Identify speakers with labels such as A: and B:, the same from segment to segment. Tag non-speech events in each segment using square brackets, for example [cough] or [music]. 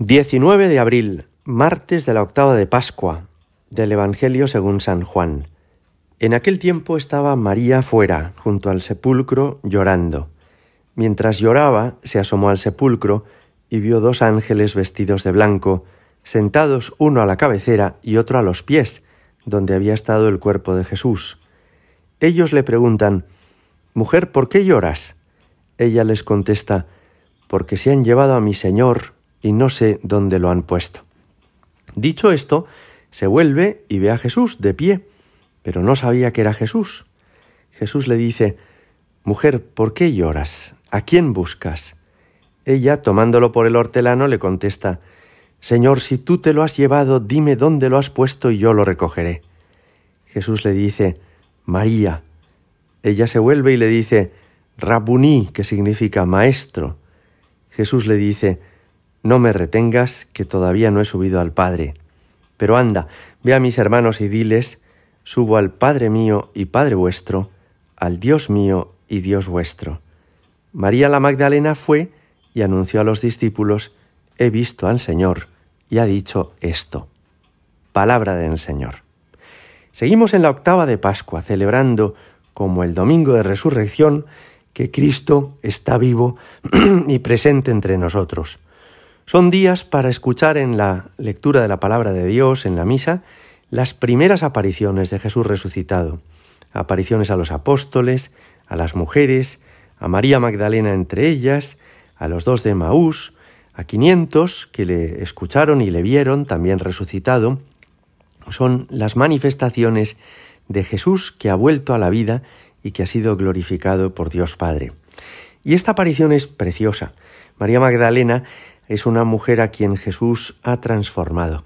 A: 19 de abril, martes de la octava de Pascua, del Evangelio según San Juan. En aquel tiempo estaba María fuera, junto al sepulcro, llorando. Mientras lloraba, se asomó al sepulcro y vio dos ángeles vestidos de blanco, sentados uno a la cabecera y otro a los pies, donde había estado el cuerpo de Jesús. Ellos le preguntan, Mujer, ¿por qué lloras? Ella les contesta, Porque se han llevado a mi Señor y no sé dónde lo han puesto. Dicho esto, se vuelve y ve a Jesús de pie, pero no sabía que era Jesús. Jesús le dice, Mujer, ¿por qué lloras? ¿A quién buscas? Ella, tomándolo por el hortelano, le contesta, Señor, si tú te lo has llevado, dime dónde lo has puesto y yo lo recogeré. Jesús le dice, María. Ella se vuelve y le dice, Rabuní, que significa maestro. Jesús le dice, no me retengas, que todavía no he subido al Padre. Pero anda, ve a mis hermanos y diles, subo al Padre mío y Padre vuestro, al Dios mío y Dios vuestro. María la Magdalena fue y anunció a los discípulos, he visto al Señor, y ha dicho esto. Palabra del Señor. Seguimos en la octava de Pascua, celebrando, como el domingo de resurrección, que Cristo está vivo [clears throat] y presente entre nosotros. Son días para escuchar en la lectura de la palabra de Dios, en la misa, las primeras apariciones de Jesús resucitado. Apariciones a los apóstoles, a las mujeres, a María Magdalena entre ellas, a los dos de Maús, a quinientos que le escucharon y le vieron también resucitado. Son las manifestaciones de Jesús que ha vuelto a la vida y que ha sido glorificado por Dios Padre. Y esta aparición es preciosa. María Magdalena es una mujer a quien Jesús ha transformado.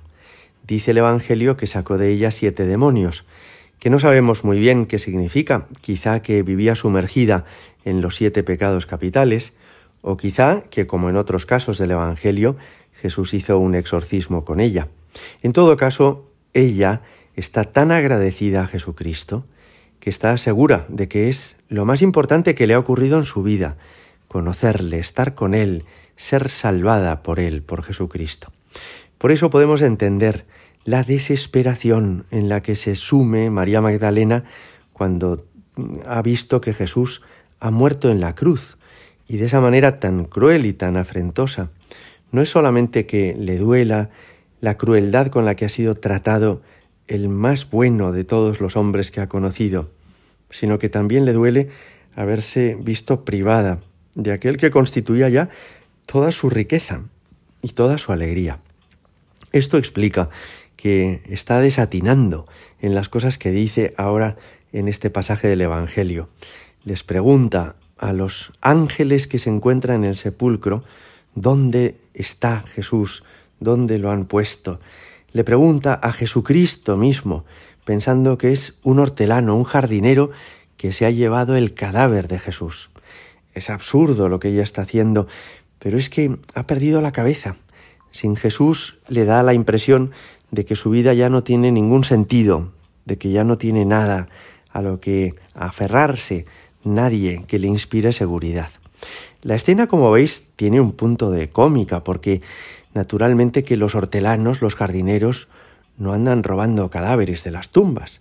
A: Dice el Evangelio que sacó de ella siete demonios, que no sabemos muy bien qué significa, quizá que vivía sumergida en los siete pecados capitales, o quizá que, como en otros casos del Evangelio, Jesús hizo un exorcismo con ella. En todo caso, ella está tan agradecida a Jesucristo que está segura de que es lo más importante que le ha ocurrido en su vida, conocerle, estar con Él, ser salvada por Él, por Jesucristo. Por eso podemos entender la desesperación en la que se sume María Magdalena cuando ha visto que Jesús ha muerto en la cruz y de esa manera tan cruel y tan afrentosa. No es solamente que le duela la crueldad con la que ha sido tratado el más bueno de todos los hombres que ha conocido, sino que también le duele haberse visto privada de aquel que constituía ya toda su riqueza y toda su alegría. Esto explica que está desatinando en las cosas que dice ahora en este pasaje del Evangelio. Les pregunta a los ángeles que se encuentran en el sepulcro, ¿dónde está Jesús? ¿Dónde lo han puesto? Le pregunta a Jesucristo mismo, pensando que es un hortelano, un jardinero que se ha llevado el cadáver de Jesús. Es absurdo lo que ella está haciendo, pero es que ha perdido la cabeza. Sin Jesús le da la impresión de que su vida ya no tiene ningún sentido, de que ya no tiene nada a lo que aferrarse, nadie que le inspire seguridad. La escena, como veis, tiene un punto de cómica, porque naturalmente que los hortelanos, los jardineros, no andan robando cadáveres de las tumbas.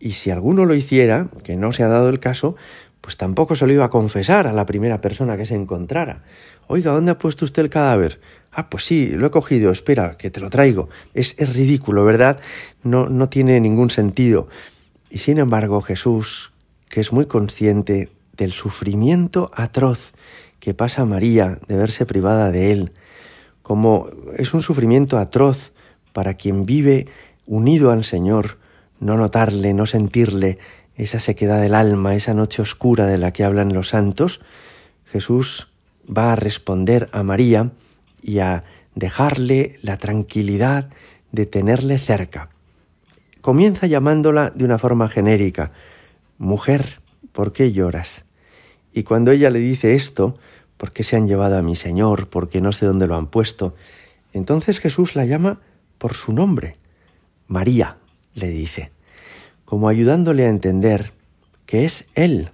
A: Y si alguno lo hiciera, que no se ha dado el caso, pues tampoco se lo iba a confesar a la primera persona que se encontrara. Oiga, ¿dónde ha puesto usted el cadáver? Ah, pues sí, lo he cogido, espera, que te lo traigo. Es, es ridículo, ¿verdad? No, no tiene ningún sentido. Y sin embargo, Jesús, que es muy consciente del sufrimiento atroz que pasa María de verse privada de él, como es un sufrimiento atroz para quien vive unido al Señor, no notarle, no sentirle esa sequedad del alma, esa noche oscura de la que hablan los santos, Jesús va a responder a María y a dejarle la tranquilidad de tenerle cerca. Comienza llamándola de una forma genérica, Mujer, ¿por qué lloras? Y cuando ella le dice esto, ¿por qué se han llevado a mi Señor? ¿Por qué no sé dónde lo han puesto? Entonces Jesús la llama por su nombre. María, le dice, como ayudándole a entender que es Él,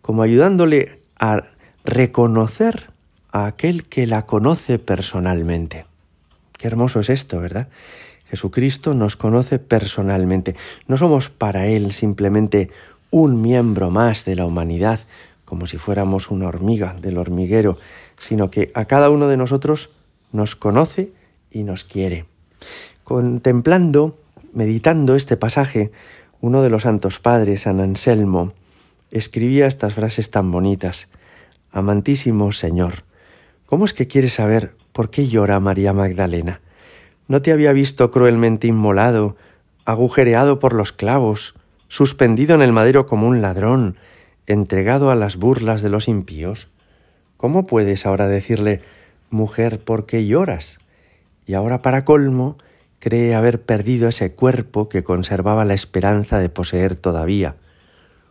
A: como ayudándole a reconocer a aquel que la conoce personalmente. Qué hermoso es esto, ¿verdad? Jesucristo nos conoce personalmente. No somos para Él simplemente un miembro más de la humanidad, como si fuéramos una hormiga del hormiguero, sino que a cada uno de nosotros nos conoce y nos quiere. Contemplando, meditando este pasaje, uno de los santos padres, San Anselmo, escribía estas frases tan bonitas. Amantísimo Señor, ¿cómo es que quieres saber por qué llora María Magdalena? ¿No te había visto cruelmente inmolado, agujereado por los clavos, suspendido en el madero como un ladrón, entregado a las burlas de los impíos? ¿Cómo puedes ahora decirle, mujer, ¿por qué lloras? Y ahora para colmo, cree haber perdido ese cuerpo que conservaba la esperanza de poseer todavía.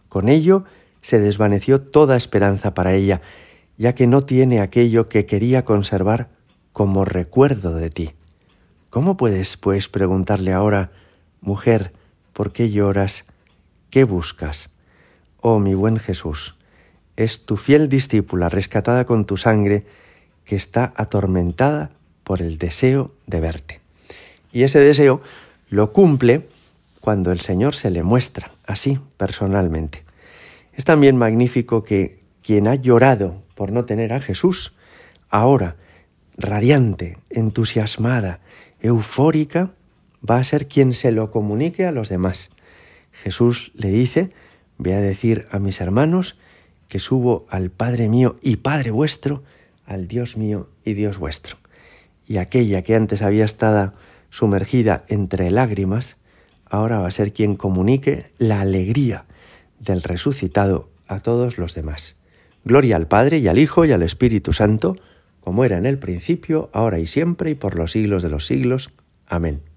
A: Con ello se desvaneció toda esperanza para ella, ya que no tiene aquello que quería conservar como recuerdo de ti. ¿Cómo puedes, pues, preguntarle ahora, mujer, ¿por qué lloras? ¿Qué buscas? Oh, mi buen Jesús, es tu fiel discípula rescatada con tu sangre que está atormentada por el deseo de verte. Y ese deseo lo cumple cuando el Señor se le muestra así personalmente. Es también magnífico que quien ha llorado por no tener a Jesús, ahora, radiante, entusiasmada, eufórica, va a ser quien se lo comunique a los demás. Jesús le dice, ve a decir a mis hermanos que subo al Padre mío y Padre vuestro, al Dios mío y Dios vuestro. Y aquella que antes había estado sumergida entre lágrimas, ahora va a ser quien comunique la alegría del resucitado a todos los demás. Gloria al Padre y al Hijo y al Espíritu Santo, como era en el principio, ahora y siempre y por los siglos de los siglos. Amén.